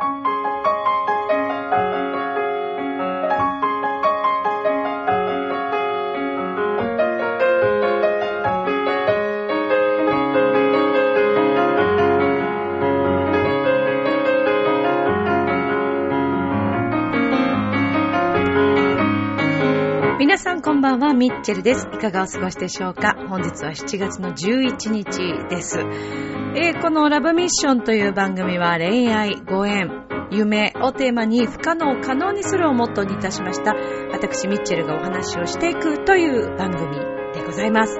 皆ばんは、ミッチェルです。いかがお過ごしでしょうか？本日は7月の11日です。えーこのラブミッションという番組は恋愛、ご縁、夢をテーマに不可能を可能にするをモットーにいたしました。私、ミッチェルがお話をしていくという番組でございます。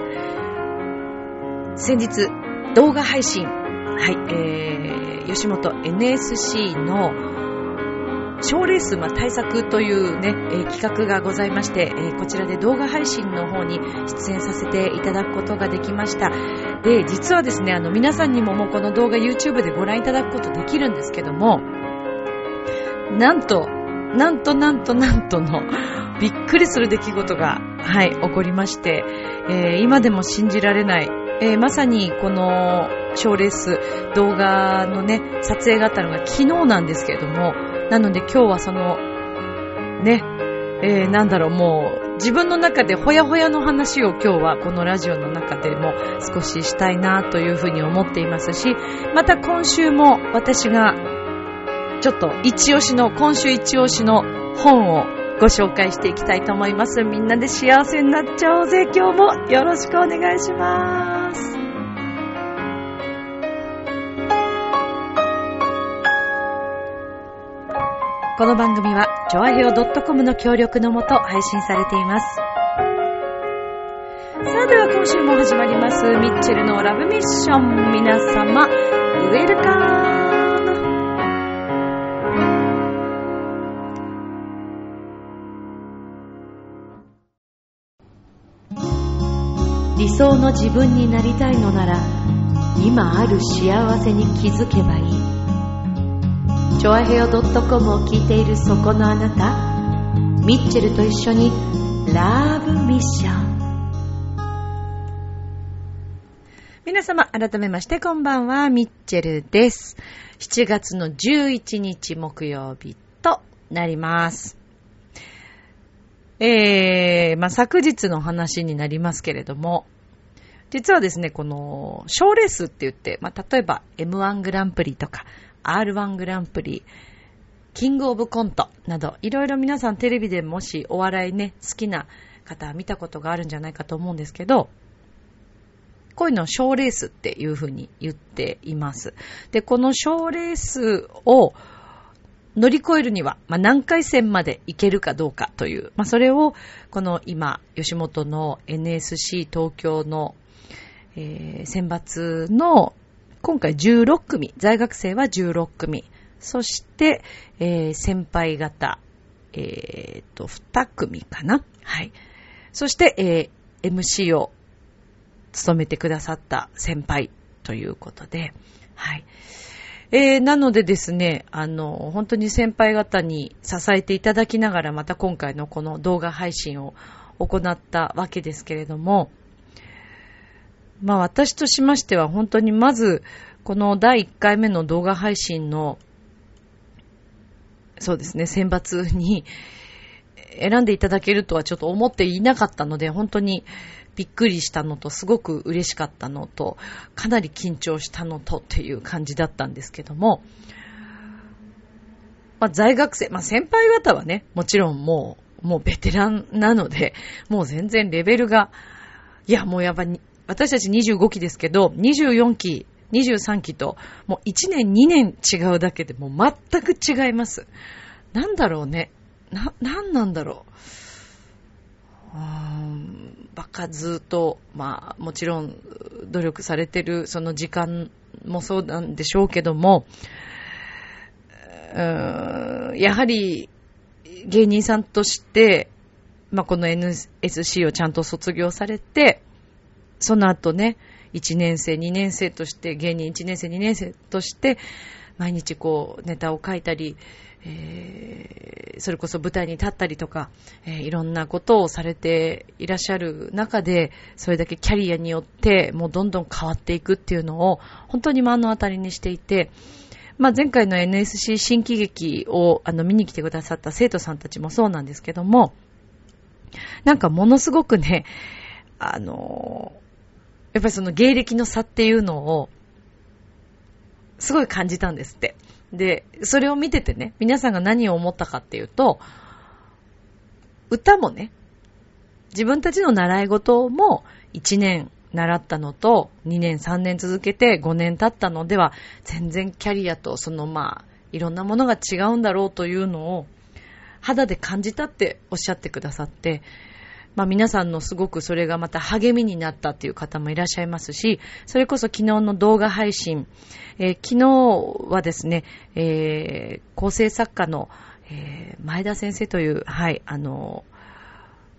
先日、動画配信、はい、えー、吉本 NSC の賞レース、ま、対策というね、えー企画がございまして、えーこちらで動画配信の方に出演させていただくことができました。で、実はですね、あの、皆さんにももうこの動画 YouTube でご覧いただくことできるんですけども、なんと、なんとなんとなんとの、びっくりする出来事が、はい、起こりまして、えー今でも信じられない、えーまさにこの賞レース動画のね、撮影があったのが昨日なんですけれども、なので今日はその、ね、えーなんだろう、もう、自分の中でほやほやの話を今日はこのラジオの中でも少ししたいなというふうに思っていますし、また今週も私がちょっと一押しの、今週一押しの本をご紹介していきたいと思います。みんなで幸せになっちゃおうぜ。今日もよろしくお願いします。この番組は、ジョアヘオ .com の協力のもと配信されています。さあでは今週も始まります、ミッチェルのラブミッション。皆様、ウェルカム理想の自分になりたいのなら今ある幸せに気づけばいいチョアヘオ .com を聞いているそこのあなたミッチェルと一緒にラブミッション。皆様改めましてこんばんはミッチェルです。7月の11日木曜日となります。えー、まあ、昨日の話になりますけれども、実はですね、この、賞レースって言って、まあ、例えば M1 グランプリとか R1 グランプリ、キングオブコントなど、いろいろ皆さんテレビでもしお笑いね、好きな方は見たことがあるんじゃないかと思うんですけど、こういうのを賞レースっていうふうに言っています。で、この賞レースを乗り越えるには、まあ、何回戦まで行けるかどうかという、まあ、それを、この今、吉本の NSC 東京の、えー選抜の、今回16組、在学生は16組、そして、えー先輩方、えーと、2組かな。はい。そして、えー MC を務めてくださった先輩ということで、はい。えー、なのでですね、あの、本当に先輩方に支えていただきながら、また今回のこの動画配信を行ったわけですけれども、まあ私としましては本当にまず、この第1回目の動画配信の、そうですね、選抜に選んでいただけるとはちょっと思っていなかったので、本当にびっくりしたのと、すごく嬉しかったのと、かなり緊張したのとっていう感じだったんですけども、まあ、在学生、まあ、先輩方はね、もちろんもう、もうベテランなので、もう全然レベルが、いや、もうやっぱ、私たち25期ですけど、24期、23期と、もう1年、2年違うだけでもう全く違います。なんだろうね。な、なんなんだろう。うーんバカずっと、まあ、もちろん、努力されてる、その時間もそうなんでしょうけども、うーんやはり、芸人さんとして、まあ、この NSC をちゃんと卒業されて、その後ね、1年生、2年生として、芸人1年生、2年生として、毎日こう、ネタを書いたり、えーそれこそ舞台に立ったりとか、えーいろんなことをされていらっしゃる中で、それだけキャリアによって、もうどんどん変わっていくっていうのを、本当に目の当たりにしていて、まあ、前回の NSC 新喜劇をあの見に来てくださった生徒さんたちもそうなんですけども、なんかものすごくね、あの、やっぱりその芸歴の差っていうのを、すごい感じたんですって。で、それを見ててね、皆さんが何を思ったかっていうと、歌もね、自分たちの習い事も1年習ったのと2年3年続けて5年経ったのでは全然キャリアとそのまあいろんなものが違うんだろうというのを肌で感じたっておっしゃってくださって、まあ皆さんのすごくそれがまた励みになったっていう方もいらっしゃいますし、それこそ昨日の動画配信、えー、昨日はですね、えー、構成作家の、えー、前田先生という、はい、あの、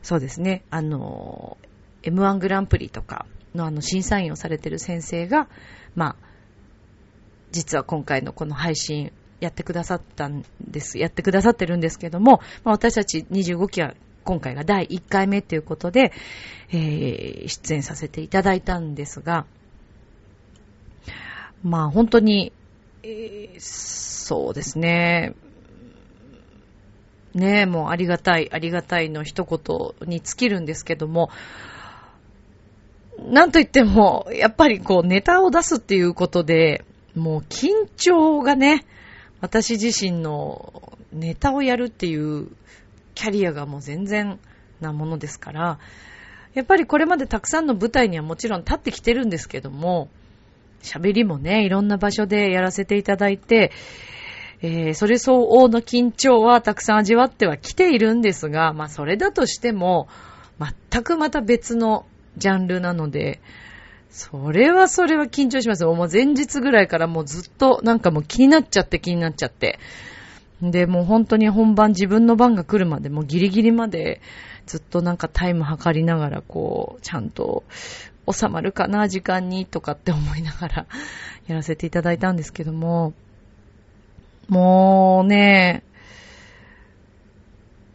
そうですね、あの、M1 グランプリとかのあの審査員をされてる先生が、まあ、実は今回のこの配信やってくださったんです。やってくださってるんですけども、まあ、私たち25期は今回が第1回目ということで、えー、出演させていただいたんですが、まあ本当に、えー、そうですね、ねえ、もうありがたい、ありがたいの一言に尽きるんですけども、なんといっても、やっぱりこうネタを出すっていうことで、もう緊張がね、私自身のネタをやるっていうキャリアがもう全然なものですから、やっぱりこれまでたくさんの舞台にはもちろん立ってきてるんですけども、喋りもね、いろんな場所でやらせていただいて、えー、それ相応の緊張はたくさん味わってはきているんですが、まあそれだとしても、全くまた別のジャンルなので、それはそれは緊張します。もう前日ぐらいからもうずっとなんかもう気になっちゃって気になっちゃって。で、もう本当に本番自分の番が来るまでもうギリギリまでずっとなんかタイム測りながらこう、ちゃんと収まるかな、時間にとかって思いながら やらせていただいたんですけども、もうね、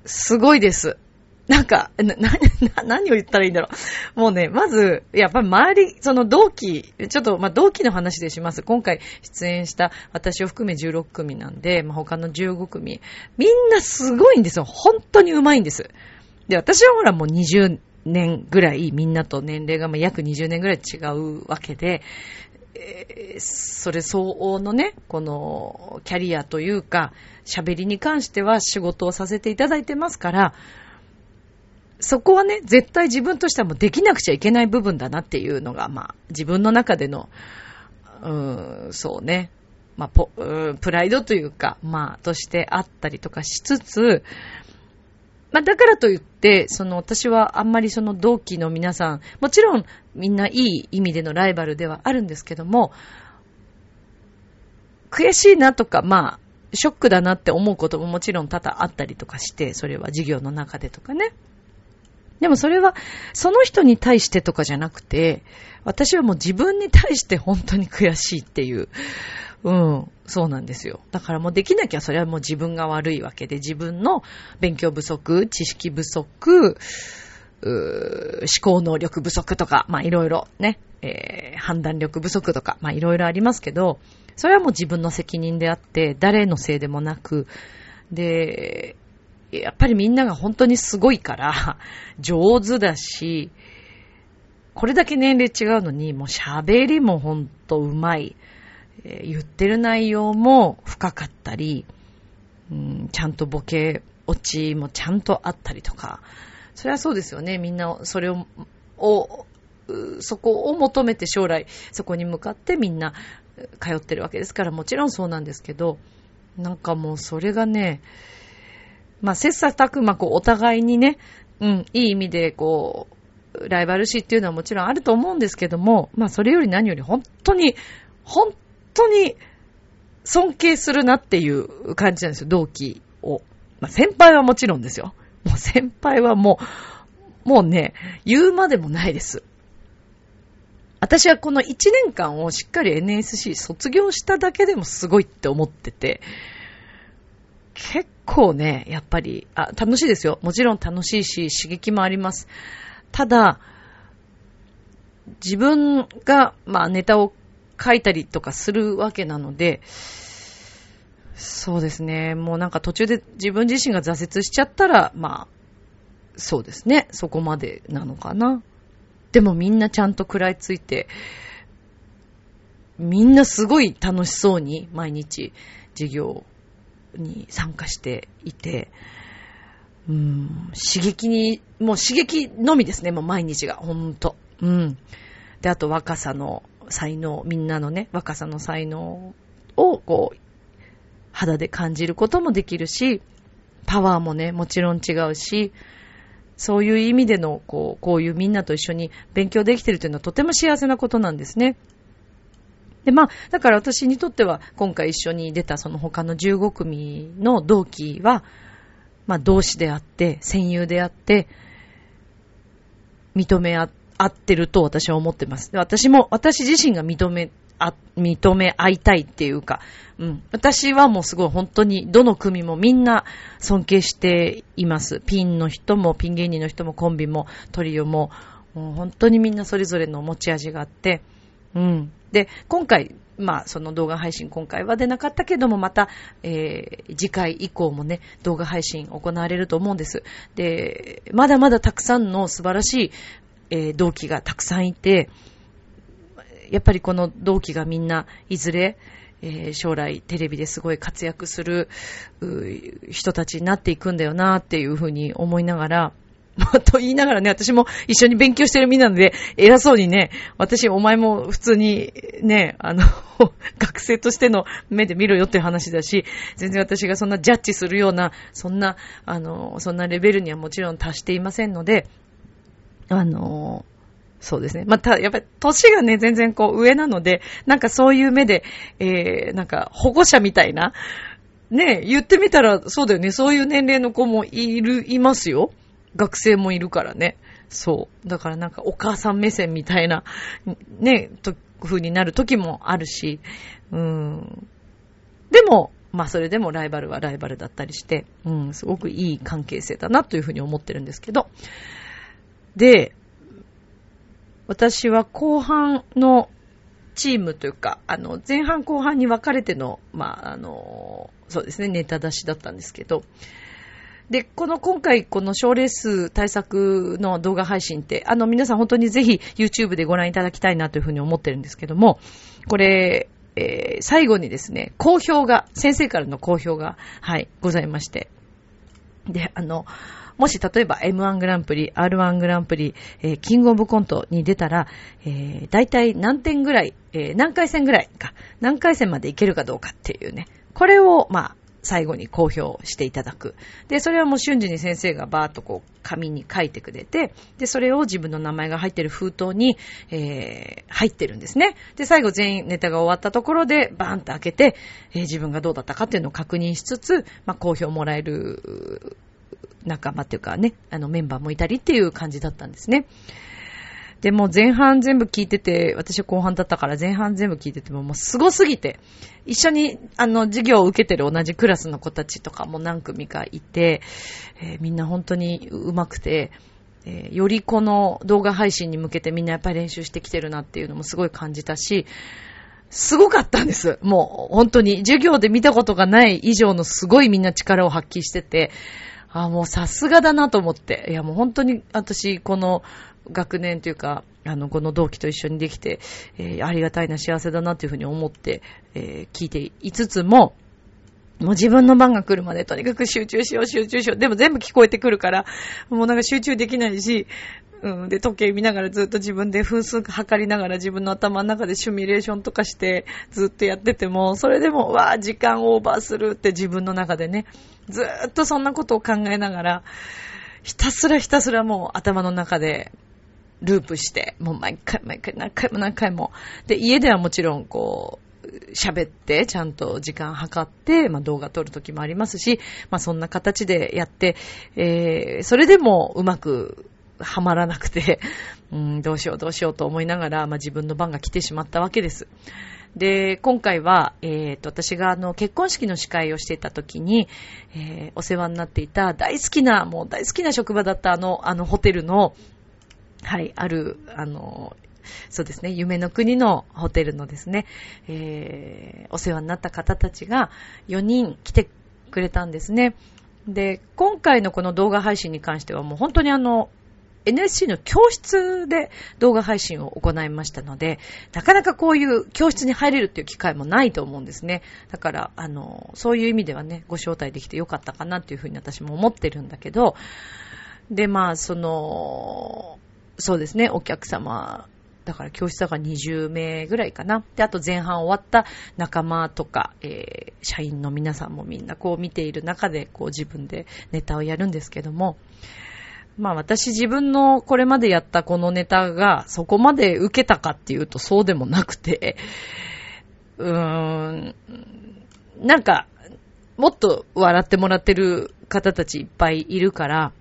すごいです。なんか、な、な、何を言ったらいいんだろう。もうね、まず、やっぱり周り、その同期、ちょっと、まあ、同期の話でします。今回出演した私を含め16組なんで、まあ、他の15組、みんなすごいんですよ。本当に上手いんです。で、私はほらもう20年ぐらい、みんなと年齢がま約20年ぐらい違うわけで、えー、それ相応のね、このキャリアというか、喋りに関しては仕事をさせていただいてますから、そこはね、絶対自分としてはもうできなくちゃいけない部分だなっていうのが、まあ、自分の中での、うーん、そうね、まあ、ポ、プライドというか、まあ、としてあったりとかしつつ、まあ、だからといって、その、私はあんまりその同期の皆さん、もちろんみんないい意味でのライバルではあるんですけども、悔しいなとか、まあ、ショックだなって思うことももちろん多々あったりとかして、それは授業の中でとかね。でもそれは、その人に対してとかじゃなくて、私はもう自分に対して本当に悔しいっていう、うん、そうなんですよ。だからもうできなきゃそれはもう自分が悪いわけで、自分の勉強不足、知識不足、思考能力不足とか、まあいろいろね、えー、判断力不足とか、まあいろいろありますけど、それはもう自分の責任であって、誰のせいでもなく、で、やっぱりみんなが本当にすごいから、上手だし、これだけ年齢違うのに、もう喋りもほんと上手い。言ってる内容も深かったり、ちゃんとボケ、落ちもちゃんとあったりとか。それはそうですよね。みんな、それを、をそこを求めて将来、そこに向かってみんな通ってるわけですから、もちろんそうなんですけど、なんかもうそれがね、まあ、切磋琢磨、こう、お互いにね、うん、いい意味で、こう、ライバル視っていうのはもちろんあると思うんですけども、まあ、それより何より本当に、本当に尊敬するなっていう感じなんですよ、同期を。まあ、先輩はもちろんですよ。もう先輩はもう、もうね、言うまでもないです。私はこの1年間をしっかり NSC 卒業しただけでもすごいって思ってて、結構ね、やっぱり、あ、楽しいですよ。もちろん楽しいし、刺激もあります。ただ、自分が、まあ、ネタを書いたりとかするわけなので、そうですね。もうなんか途中で自分自身が挫折しちゃったら、まあ、そうですね。そこまでなのかな。でもみんなちゃんと食らいついて、みんなすごい楽しそうに毎日授業に参加していて、うん、刺激に、もう刺激のみですね、もう毎日が、ほんと。うん。で、あと若さの才能、みんなのね、若さの才能を、こう、肌で感じることもできるし、パワーもね、もちろん違うし、そういう意味での、こう、こういうみんなと一緒に勉強できてるというのはとても幸せなことなんですね。で、まあ、だから私にとっては、今回一緒に出たその他の15組の同期は、まあ、同志であって、戦友であって、認め合ってると私は思ってます。で私も、私自身が認めあ、認め合いたいっていうか、うん。私はもうすごい本当にどの組もみんな尊敬しています。ピンの人も、ピン芸人の人も、コンビも、トリオも、もう本当にみんなそれぞれの持ち味があって、うん。で、今回、まあ、その動画配信今回は出なかったけども、また、えー、次回以降もね、動画配信行われると思うんです。で、まだまだたくさんの素晴らしい、えー、同期がたくさんいて、やっぱりこの同期がみんないずれ、えー、将来テレビですごい活躍する人たちになっていくんだよなっていうふうに思いながら、と言いながらね、私も一緒に勉強してる身なので、偉そうにね、私、お前も普通にね、あの、学生としての目で見ろよっていう話だし、全然私がそんなジャッジするような、そんな、あの、そんなレベルにはもちろん達していませんので、あの、そうですね。また、やっぱり、年がね、全然こう上なので、なんかそういう目で、えー、なんか保護者みたいな、ね、言ってみたら、そうだよね。そういう年齢の子もいる、いますよ。学生もいるからね。そう。だからなんかお母さん目線みたいな、ね、と、風になる時もあるし、うん。でも、まあそれでもライバルはライバルだったりして、うん、すごくいい関係性だなというふうに思ってるんですけど。で、私は後半のチームというか、あの、前半後半に分かれての、まあ、あの、そうですね、ネタ出しだったんですけど、で、この今回この賞レース対策の動画配信って、あの皆さん本当にぜひ YouTube でご覧いただきたいなというふうに思ってるんですけども、これ、えー、最後にですね、好評が、先生からの好評が、はい、ございまして。で、あの、もし例えば M1 グランプリ、R1 グランプリ、えー、キングオブコントに出たら、えー、大体何点ぐらい、えー、何回戦ぐらいか、何回戦までいけるかどうかっていうね、これを、まあ、最後に公表していただく。で、それはもう瞬時に先生がバーっとこう、紙に書いてくれて、で、それを自分の名前が入ってる封筒に、えー、入ってるんですね。で、最後全員ネタが終わったところで、バーンと開けて、えー、自分がどうだったかっていうのを確認しつつ、まあ、公表もらえる仲間っていうかね、あのメンバーもいたりっていう感じだったんですね。でも前半全部聞いてて、私は後半だったから前半全部聞いててももう凄すぎて、一緒にあの授業を受けてる同じクラスの子たちとかも何組かいて、えー、みんな本当に上手くて、えー、よりこの動画配信に向けてみんなやっぱり練習してきてるなっていうのもすごい感じたし、すごかったんです。もう本当に授業で見たことがない以上のすごいみんな力を発揮してて、あ、もうさすがだなと思って。いや、もう本当に私、この学年というか、あの、この同期と一緒にできて、えー、ありがたいな、幸せだなというふうに思って、えー、聞いていつつも、もう自分の番が来るまでとにかく集中しよう、集中しよう。でも全部聞こえてくるから、もうなんか集中できないし、うん。で、時計見ながらずっと自分で分数測りながら自分の頭の中でシミュレーションとかしてずっとやってても、それでも、わあ、時間オーバーするって自分の中でね、ずっとそんなことを考えながら、ひたすらひたすらもう頭の中でループして、もう毎回毎回何回も何回も。で、家ではもちろんこう、喋って、ちゃんと時間計って、まあ動画撮るときもありますし、まあそんな形でやって、えー、それでもうまくはまらなくて、うん、どうしようどうしようと思いながら、まあ、自分の番が来てしまったわけです。で、今回は、えっ、ー、と、私があの、結婚式の司会をしていた時に、えー、お世話になっていた大好きな、もう大好きな職場だったあの、あのホテルの、はい、ある、あの、そうですね、夢の国のホテルのですね、えー、お世話になった方たちが4人来てくれたんですね。で、今回のこの動画配信に関してはもう本当にあの、NSC の教室で動画配信を行いましたので、なかなかこういう教室に入れるっていう機会もないと思うんですね。だから、あの、そういう意味ではね、ご招待できてよかったかなっていうふうに私も思ってるんだけど、で、まあ、その、そうですね、お客様、だから教室だから20名ぐらいかな。で、あと前半終わった仲間とか、えー、社員の皆さんもみんなこう見ている中で、こう自分でネタをやるんですけども、まあ私自分のこれまでやったこのネタがそこまで受けたかっていうとそうでもなくて、うーん、なんか、もっと笑ってもらってる方たちいっぱいいるから、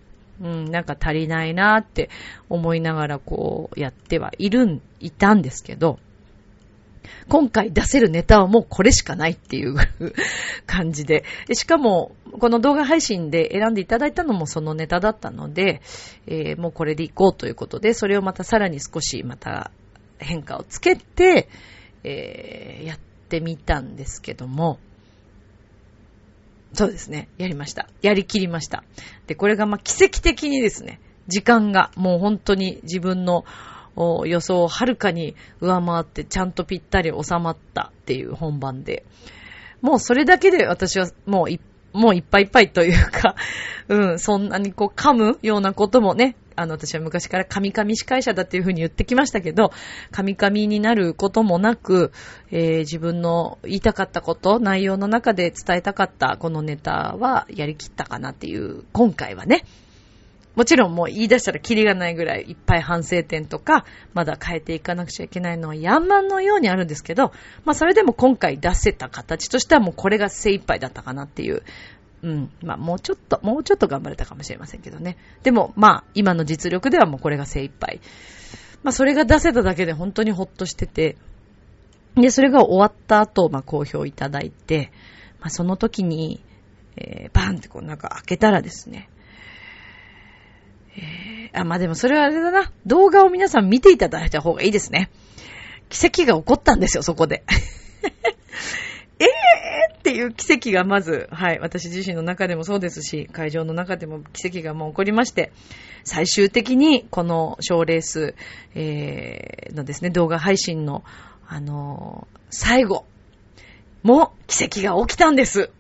うん、なんか足りないなって思いながらこうやってはいるん、いたんですけど、今回出せるネタはもうこれしかないっていう 感じでで。しかも、この動画配信で選んでいただいたのもそのネタだったので、えー、もうこれでいこうということで、それをまたさらに少しまた変化をつけて、えー、やってみたんですけども、そうですね。やりました。やりきりました。で、これがまあ奇跡的にですね、時間がもう本当に自分の予想をはるかに上回ってちゃんとぴったり収まったっていう本番で。もうそれだけで私はもう一もういっぱいいっぱいというか、うん、そんなにこう噛むようなこともね、あの私は昔から神々司会者だっていうふうに言ってきましたけど、神々になることもなく、えー、自分の言いたかったこと、内容の中で伝えたかったこのネタはやりきったかなっていう、今回はね、もちろんもう言い出したらキリがないぐらいいっぱい反省点とか、まだ変えていかなくちゃいけないのは山のようにあるんですけど、まあそれでも今回出せた形としてはもうこれが精一杯だったかなっていう。うん。まあもうちょっと、もうちょっと頑張れたかもしれませんけどね。でもまあ今の実力ではもうこれが精一杯。まあそれが出せただけで本当にほっとしてて、で、それが終わった後、まあ好評いただいて、まあその時に、えー、バーンってこうなんか開けたらですね、えー、あ、まあ、でもそれはあれだな。動画を皆さん見ていただいた方がいいですね。奇跡が起こったんですよ、そこで。えーっていう奇跡がまず、はい、私自身の中でもそうですし、会場の中でも奇跡がもう起こりまして、最終的にこの賞レース、えー、のですね、動画配信の、あのー、最後も奇跡が起きたんです。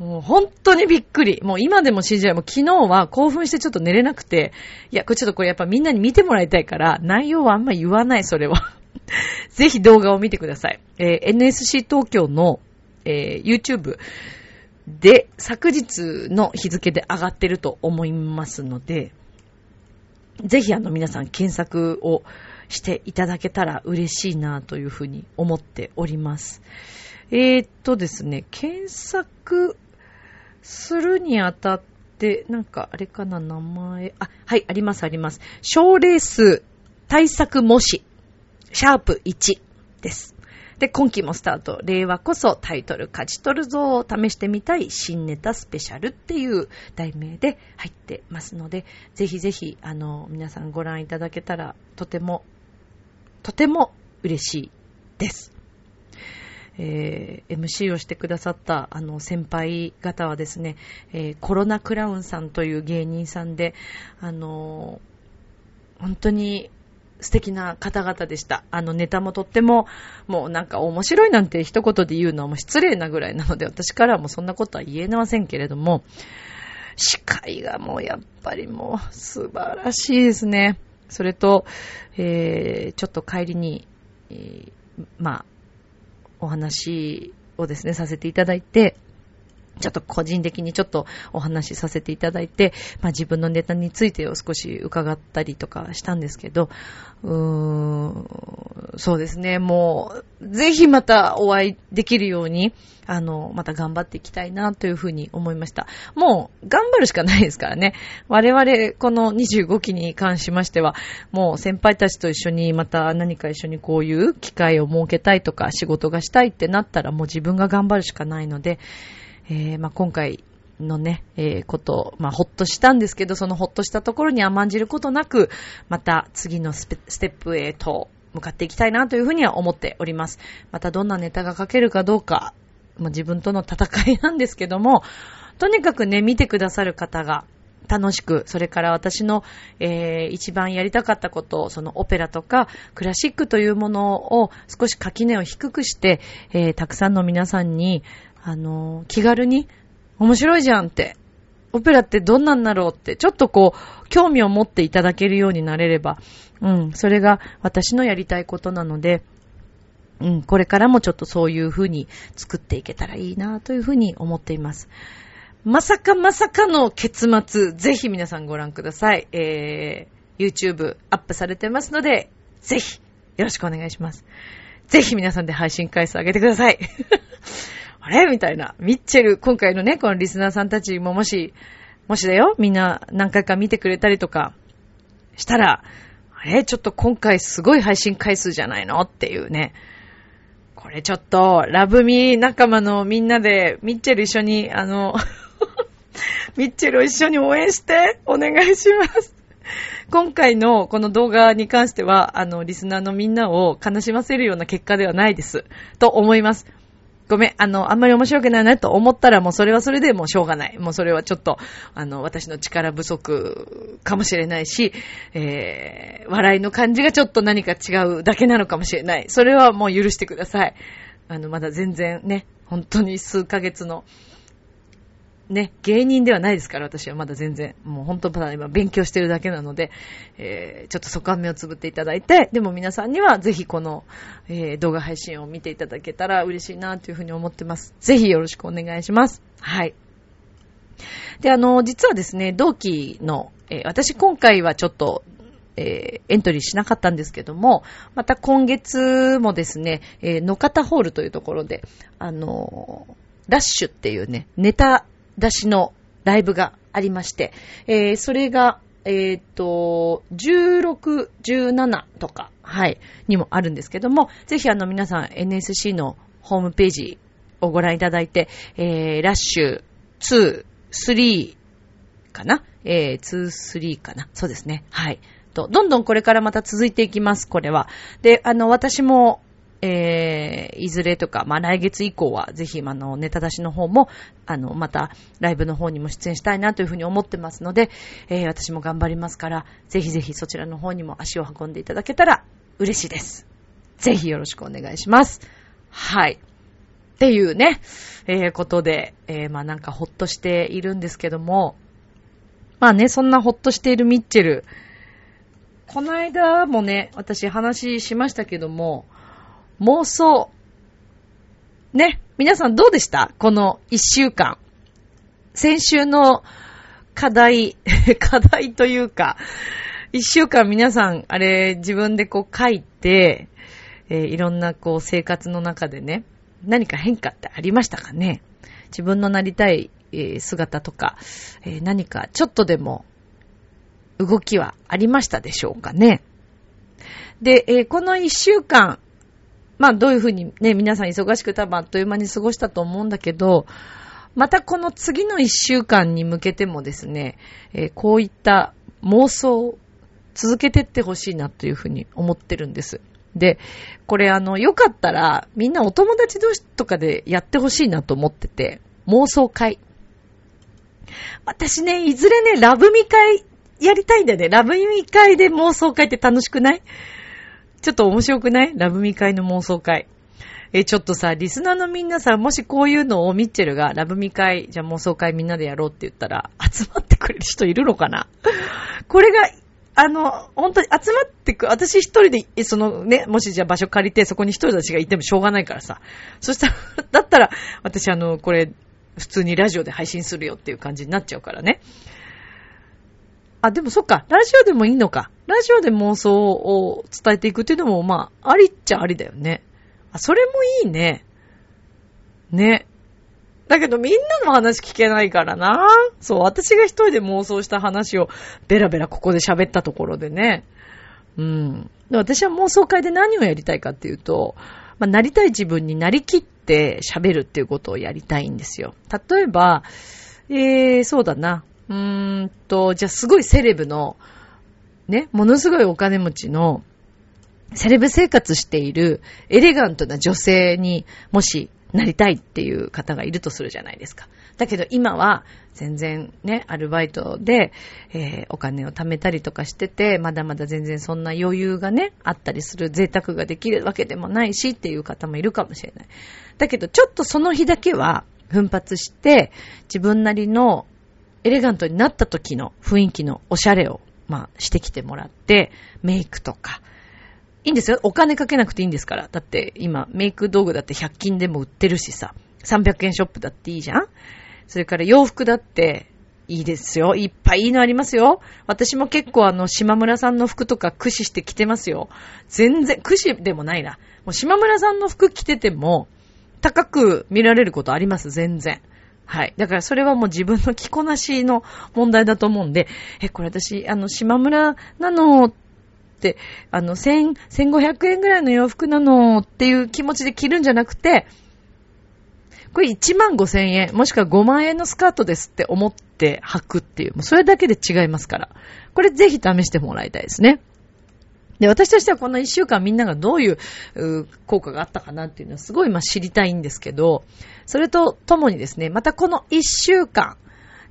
もう本当にびっくり。もう今でも信じない。もう昨日は興奮してちょっと寝れなくて、いや、これちょっとこれやっぱみんなに見てもらいたいから、内容はあんま言わない、それは。ぜひ動画を見てください。えー、NSC 東京の、えー、YouTube で昨日の日付で上がってると思いますので、ぜひあの皆さん検索をしていただけたら嬉しいなというふうに思っております。えー、っとですね、検索するにあたって、なんか、あれかな、名前。あ、はい、あります、あります。賞レース対策模試、シャープ1です。で、今期もスタート。令和こそタイトル勝ち取るぞを試してみたい新ネタスペシャルっていう題名で入ってますので、ぜひぜひ、あの、皆さんご覧いただけたら、とても、とても嬉しいです。えー、MC をしてくださったあの先輩方はですね、えー、コロナクラウンさんという芸人さんで、あのー、本当に素敵な方々でした。あのネタもとっても、もうなんか面白いなんて一言で言うのはもう失礼なぐらいなので、私からはもうそんなことは言えませんけれども、司会がもうやっぱりもう素晴らしいですね。それと、えー、ちょっと帰りに、えー、まあ、お話をですね、させていただいて、ちょっと個人的にちょっとお話しさせていただいて、まあ自分のネタについてを少し伺ったりとかしたんですけど、うーん、そうですね、もう、ぜひまたお会いできるように、あの、また頑張っていきたいなというふうに思いました。もう、頑張るしかないですからね。我々、この25期に関しましては、もう先輩たちと一緒にまた何か一緒にこういう機会を設けたいとか、仕事がしたいってなったら、もう自分が頑張るしかないので、えー、まあ、今回、のね、えー、こと、まあ、ほっとしたんですけど、そのほっとしたところに甘んじることなく、また次のステップへと向かっていきたいなというふうには思っております。またどんなネタが書けるかどうか、まあ、自分との戦いなんですけども、とにかくね、見てくださる方が楽しく、それから私の、えー、一番やりたかったこと、そのオペラとかクラシックというものを少し垣根を低くして、えー、たくさんの皆さんに、あの、気軽に、面白いじゃんって、オペラってどんなんだろうって、ちょっとこう、興味を持っていただけるようになれれば、うん、それが私のやりたいことなので、うん、これからもちょっとそういう風に作っていけたらいいなという風に思っています。まさかまさかの結末、ぜひ皆さんご覧ください。えー、YouTube アップされてますので、ぜひ、よろしくお願いします。ぜひ皆さんで配信回数上げてください。あれ？みたいな。ミッチェル、今回のね、このリスナーさんたちももし、もしだよ、みんな何回か見てくれたりとかしたら、あれ？ちょっと今回すごい配信回数じゃないの？っていうね。これちょっと、ラブミー仲間のみんなで、ミッチェル一緒に、あの ミッチェルを一緒に応援して、お願いします。今回のこの動画に関しては、あの、リスナーのみんなを悲しませるような結果ではないです。と思います。ごめん、あの、あんまり面白くないなと思ったらもうそれはそれでもうしょうがない。もうそれはちょっと、あの、私の力不足かもしれないし、えー、笑いの感じがちょっと何か違うだけなのかもしれない。それはもう許してください。あの、まだ全然ね、本当に数ヶ月のね、芸人ではないですから、私はまだ全然、もう本当まだ今勉強してるだけなので、えー、ちょっとそこは目をつぶっていただいて、でも皆さんにはぜひこの、えー、動画配信を見ていただけたら嬉しいなというふうに思ってます。ぜひよろしくお願いします。はい。で、あの、実はですね、同期の、えー、私今回はちょっと、え、エントリーしなかったんですけども、また今月もですね、えー、野方ホールというところで、あのー、ラッシュっていうね、ネタ出しのライブがありまして、えー、それが、えっ、ー、と、16、17とか、はい、にもあるんですけども、ぜひあの皆さん NSC のホームページをご覧いただいて、えー、ラッシュ2、3かな？えー、2、3かな？そうですね。はい。と、どんどんこれからまた続いていきます、これは。で、あの、私も、えー、いずれとか、まあ、来月以降は、ぜひ、あの、ネタ出しの方も、あの、また、ライブの方にも出演したいなというふうに思ってますので、えー、私も頑張りますから、ぜひぜひそちらの方にも足を運んでいただけたら嬉しいです。ぜひよろしくお願いします。はい。っていうね、えー、ことで、えー、まあなんかほっとしているんですけども、まあね、そんなほっとしているミッチェル、この間もね、私話しましたけども、妄想。ね。皆さんどうでした？この一週間。先週の課題、課題というか、一週間皆さん、あれ、自分でこう書いて、えー、いろんなこう生活の中でね、何か変化ってありましたかね？自分のなりたい、姿とか、えー、何かちょっとでも動きはありましたでしょうかね？で、えこの一週間、まあどういうふうにね、皆さん忙しく多分あっという間に過ごしたと思うんだけど、またこの次の一週間に向けてもですね、えー、こういった妄想を続けてってほしいなというふうに思ってるんです。で、これあの、よかったらみんなお友達同士とかでやってほしいなと思ってて、妄想会。私ね、いずれね、ラブミ会やりたいんだよね。ラブミ会で妄想会って楽しくない？ちょっと面白くない？ラブミ会の妄想会。え、ちょっとさ、リスナーのみんなさ、もしこういうのをミッチェルがラブミ会、じゃあ妄想会みんなでやろうって言ったら、集まってくれる人いるのかな？これが、あの、本当に集まってく、私一人で、そのね、もしじゃあ場所借りて、そこに一人たちがいてもしょうがないからさ。そしたら、だったら、私あの、これ、普通にラジオで配信するよっていう感じになっちゃうからね。あ、でもそっか、ラジオでもいいのか。ラジオで妄想を伝えていくっていうのも、まあ、ありっちゃありだよね。あ、それもいいね。ね。だけどみんなの話聞けないからな。そう、私が一人で妄想した話をベラベラここで喋ったところでね。うん。私は妄想会で何をやりたいかっていうと、まあ、なりたい自分になりきって喋るっていうことをやりたいんですよ。例えば、えー、そうだな。うーんと、じゃあすごいセレブの、ね、ものすごいお金持ちの、セレブ生活しているエレガントな女性にもしなりたいっていう方がいるとするじゃないですか。だけど今は全然ね、アルバイトで、えー、お金を貯めたりとかしてて、まだまだ全然そんな余裕がね、あったりする贅沢ができるわけでもないしっていう方もいるかもしれない。だけどちょっとその日だけは奮発して自分なりのエレガントになった時の雰囲気のおしゃれを、まあ、してきてもらって、メイクとか、いいんですよ。お金かけなくていいんですから。だって今、メイク道具だって100均でも売ってるしさ。300円ショップだっていいじゃんそれから洋服だっていいですよ。いっぱいいいのありますよ。私も結構あの、島村さんの服とか駆使して着てますよ。全然、駆使でもないな。もう島村さんの服着てても、高く見られることあります、全然。はい。だからそれはもう自分の着こなしの問題だと思うんで、え、これ私、あの、島村なのって、あの、千、千五百円ぐらいの洋服なのっていう気持ちで着るんじゃなくて、これ1万5千円、もしくは5万円のスカートですって思って履くっていう、もうそれだけで違いますから。これぜひ試してもらいたいですね。で、私としてはこの1週間みんながどういう効果があったかなっていうのはすごいま知りたいんですけど、それとともにですね、またこの1週間、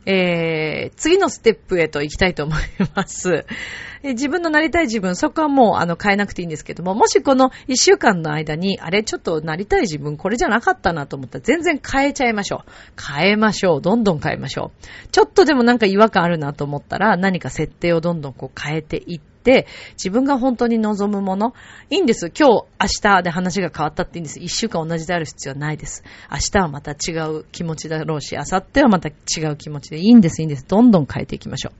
えー、次のステップへと行きたいと思います。自分のなりたい自分、そこはもうあの変えなくていいんですけども、もしこの一週間の間に、あれちょっとなりたい自分、これじゃなかったなと思ったら全然変えちゃいましょう。変えましょう。どんどん変えましょう。ちょっとでもなんか違和感あるなと思ったら、何か設定をどんどんこう変えていって、自分が本当に望むもの、いいんです。今日、明日で話が変わったっていいんです。一週間同じである必要はないです。明日はまた違う気持ちだろうし、明後日はまた違う気持ちでいいんです、いいんです。どんどん変えていきましょう。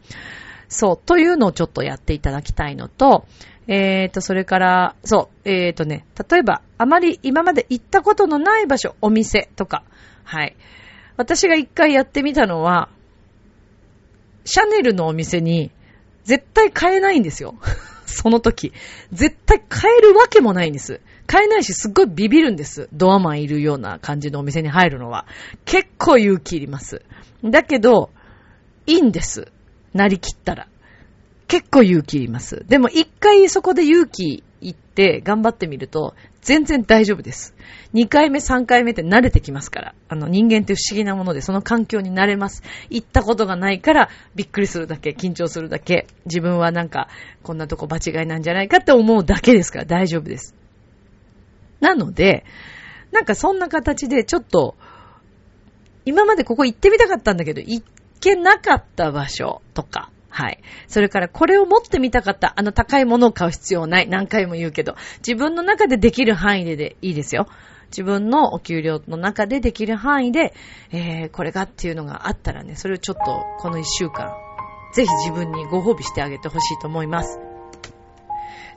そう、というのをちょっとやっていただきたいのと、えーと、それから、そう、えーとね、例えば、あまり今まで行ったことのない場所、お店とか、はい。私が一回やってみたのは、シャネルのお店に、絶対買えないんですよ。その時。絶対買えるわけもないんです。買えないし、すっごいビビるんです。ドアマンいるような感じのお店に入るのは。結構勇気いります。だけど、いいんです。なりきったら。結構勇気います。でも一回そこで勇気いって頑張ってみると、全然大丈夫です。2回目、3回目って慣れてきますから。あの、人間って不思議なもので、その環境に慣れます。行ったことがないから、びっくりするだけ、緊張するだけ、自分はなんか、こんなとこ場違いなんじゃないかって思うだけですから大丈夫です。なので、なんかそんな形で、ちょっと、今までここ行ってみたかったんだけど、行けなかった場所とか、はい。それからこれを持ってみたかった、あの高いものを買う必要ない。何回も言うけど、自分の中でできる範囲ででいいですよ。自分のお給料の中でできる範囲で、えー、これがっていうのがあったらね、それをちょっとこの一週間、ぜひ自分にご褒美してあげてほしいと思います。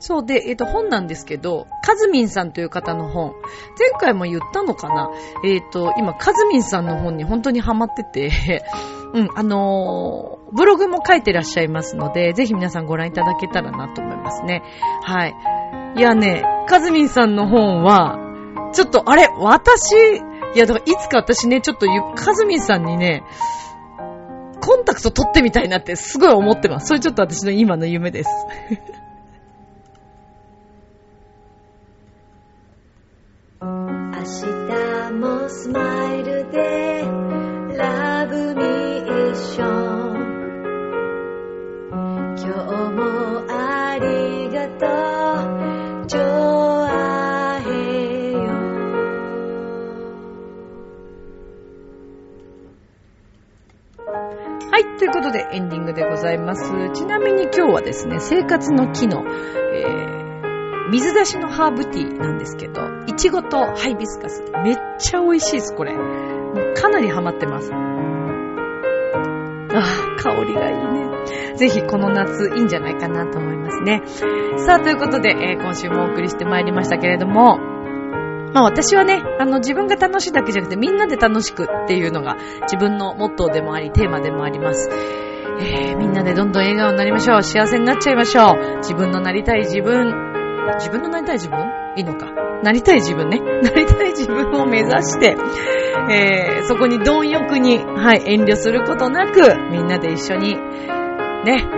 そうで、えっ、ー、と、本なんですけど、カズミンさんという方の本。前回も言ったのかな？えっ、ー、と、今、カズミンさんの本に本当にハマってて うん、あのー、ブログも書いてらっしゃいますので、ぜひ皆さんご覧いただけたらなと思いますね。はい。いやね、カズミンさんの本は、ちょっと、あれ、私、いや、だからいつか私ね、ちょっと、カズミンさんにね、コンタクト取ってみたいなってすごい思ってます。それちょっと私の今の夢です。明日もスマイルでラブミッション。今日もありがとう。ジョアヘヨはい、ということでエンディングでございます。ちなみに今日はですね、生活の木の、えー水出しのハーブティーなんですけど、いちごとハイビスカス。めっちゃ美味しいです、これ。かなりハマってます。ああ、香りがいいね。ぜひこの夏いいんじゃないかなと思いますね。さあ、ということで、えー、今週もお送りしてまいりましたけれども、まあ私はね、あの自分が楽しいだけじゃなくてみんなで楽しくっていうのが自分のモットーでもあり、テーマでもあります。えー、みんなでどんどん笑顔になりましょう。幸せになっちゃいましょう。自分のなりたい自分、自分のなりたい自分？いいのか？なりたい自分ね。なりたい自分を目指して、えー、そこに貪欲に、はい、遠慮することなく、みんなで一緒に、ね、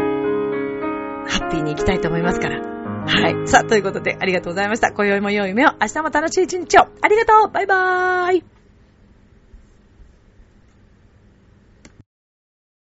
ハッピーに行きたいと思いますから。はい。さあ、ということで、ありがとうございました。今宵も良い夢を、明日も楽しい一日を。ありがとうバイバーイ